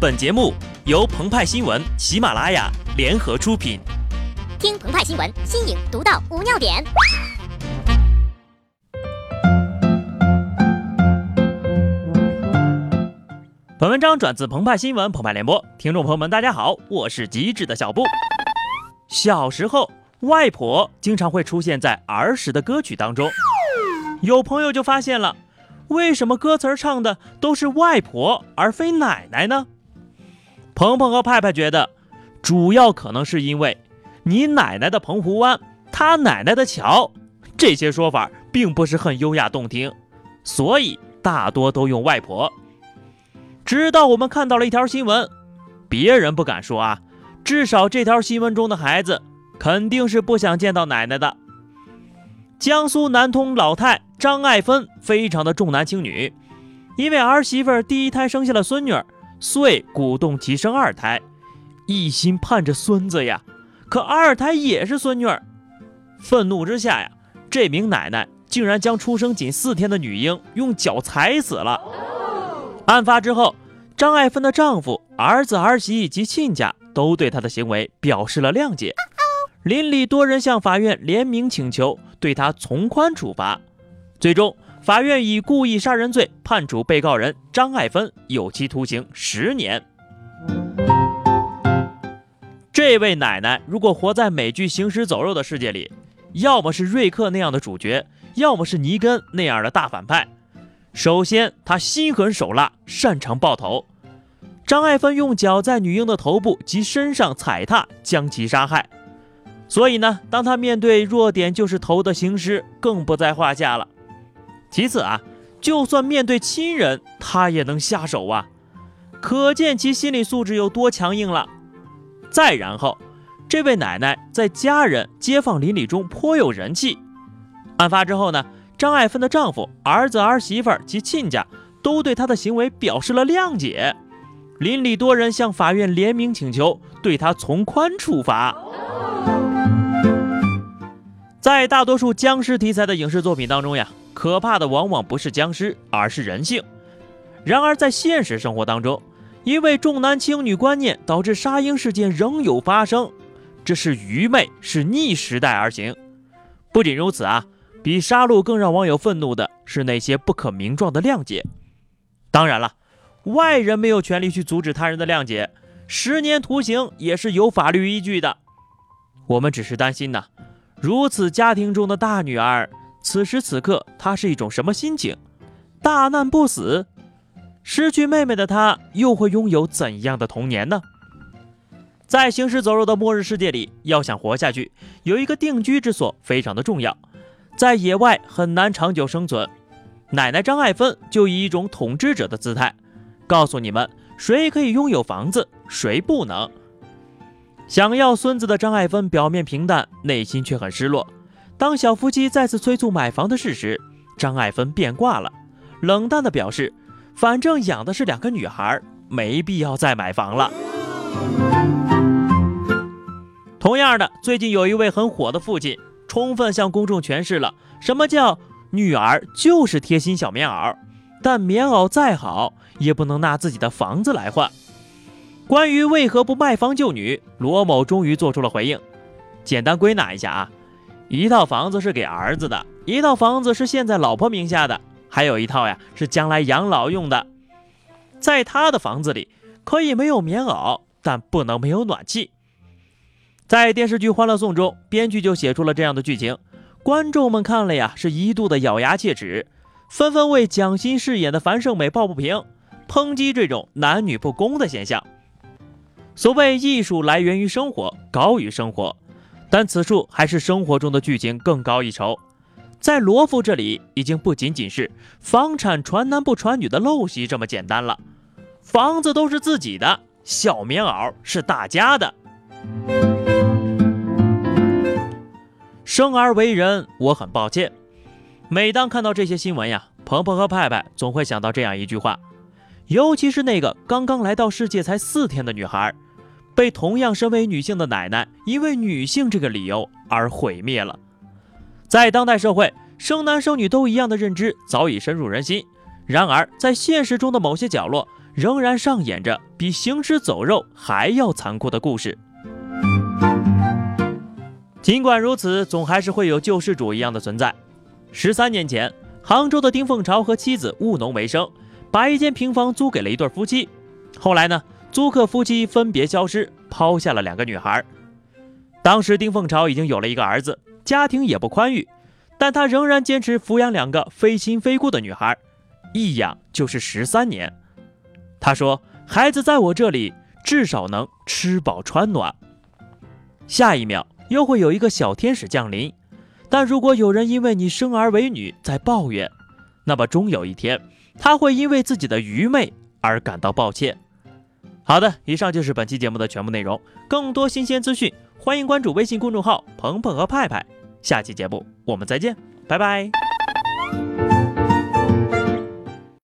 本节目由澎湃新闻、喜马拉雅联合出品。听澎湃新闻，新颖独到，无尿点。本文章转自澎湃新闻《澎湃联播，听众朋友们，大家好，我是机智的小布。小时候，外婆经常会出现在儿时的歌曲当中，有朋友就发现了，为什么歌词唱的都是外婆而非奶奶呢？鹏鹏和派派觉得，主要可能是因为你奶奶的澎湖湾，他奶奶的桥，这些说法并不是很优雅动听，所以大多都用外婆。直到我们看到了一条新闻，别人不敢说啊，至少这条新闻中的孩子肯定是不想见到奶奶的。江苏南通老太张爱芬非常的重男轻女，因为儿媳妇第一胎生下了孙女儿。遂鼓动其生二胎，一心盼着孙子呀。可二胎也是孙女儿，愤怒之下呀，这名奶奶竟然将出生仅四天的女婴用脚踩死了。案发之后，张爱芬的丈夫、儿子、儿媳以及亲家都对她的行为表示了谅解，邻里多人向法院联名请求对她从宽处罚，最终。法院以故意杀人罪判处被告人张爱芬有期徒刑十年。这位奶奶如果活在美剧《行尸走肉》的世界里，要么是瑞克那样的主角，要么是尼根那样的大反派。首先，他心狠手辣，擅长爆头。张爱芬用脚在女婴的头部及身上踩踏，将其杀害。所以呢，当他面对弱点就是头的行尸，更不在话下了。其次啊，就算面对亲人，他也能下手啊，可见其心理素质有多强硬了。再然后，这位奶奶在家人、街坊邻里中颇有人气。案发之后呢，张爱芬的丈夫、儿子、儿媳妇及亲家都对她的行为表示了谅解，邻里多人向法院联名请求对她从宽处罚。在大多数僵尸题材的影视作品当中呀。可怕的往往不是僵尸，而是人性。然而，在现实生活当中，因为重男轻女观念导致杀婴事件仍有发生，这是愚昧，是逆时代而行。不仅如此啊，比杀戮更让网友愤怒的是那些不可名状的谅解。当然了，外人没有权利去阻止他人的谅解，十年徒刑也是有法律依据的。我们只是担心呐，如此家庭中的大女儿。此时此刻，他是一种什么心情？大难不死，失去妹妹的他又会拥有怎样的童年呢？在行尸走肉的末日世界里，要想活下去，有一个定居之所非常的重要。在野外很难长久生存，奶奶张爱芬就以一种统治者的姿态，告诉你们谁可以拥有房子，谁不能。想要孙子的张爱芬表面平淡，内心却很失落。当小夫妻再次催促买房的事实，张爱芬变卦了，冷淡的表示：“反正养的是两个女孩，没必要再买房了。”同样的，最近有一位很火的父亲，充分向公众诠释了什么叫女儿就是贴心小棉袄，但棉袄再好，也不能拿自己的房子来换。关于为何不卖房救女，罗某终于做出了回应。简单归纳一下啊。一套房子是给儿子的，一套房子是现在老婆名下的，还有一套呀是将来养老用的。在他的房子里可以没有棉袄，但不能没有暖气。在电视剧《欢乐颂》中，编剧就写出了这样的剧情，观众们看了呀是一度的咬牙切齿，纷纷为蒋欣饰演的樊胜美抱不平，抨击这种男女不公的现象。所谓艺术来源于生活，高于生活。但此处还是生活中的剧情更高一筹，在罗父这里已经不仅仅是房产传男不传女的陋习这么简单了，房子都是自己的，小棉袄是大家的。生而为人，我很抱歉。每当看到这些新闻呀，鹏鹏和派派总会想到这样一句话，尤其是那个刚刚来到世界才四天的女孩。被同样身为女性的奶奶因为女性这个理由而毁灭了。在当代社会，生男生女都一样的认知早已深入人心。然而，在现实中的某些角落，仍然上演着比行尸走肉还要残酷的故事。尽管如此，总还是会有救世主一样的存在。十三年前，杭州的丁凤朝和妻子务农为生，把一间平房租给了一对夫妻。后来呢，租客夫妻分别消失，抛下了两个女孩。当时丁凤朝已经有了一个儿子，家庭也不宽裕，但他仍然坚持抚养两个非亲非故的女孩，一养就是十三年。他说：“孩子在我这里，至少能吃饱穿暖。”下一秒。又会有一个小天使降临，但如果有人因为你生儿为女在抱怨，那么终有一天他会因为自己的愚昧而感到抱歉。好的，以上就是本期节目的全部内容。更多新鲜资讯，欢迎关注微信公众号“鹏鹏和派派”。下期节目我们再见，拜拜。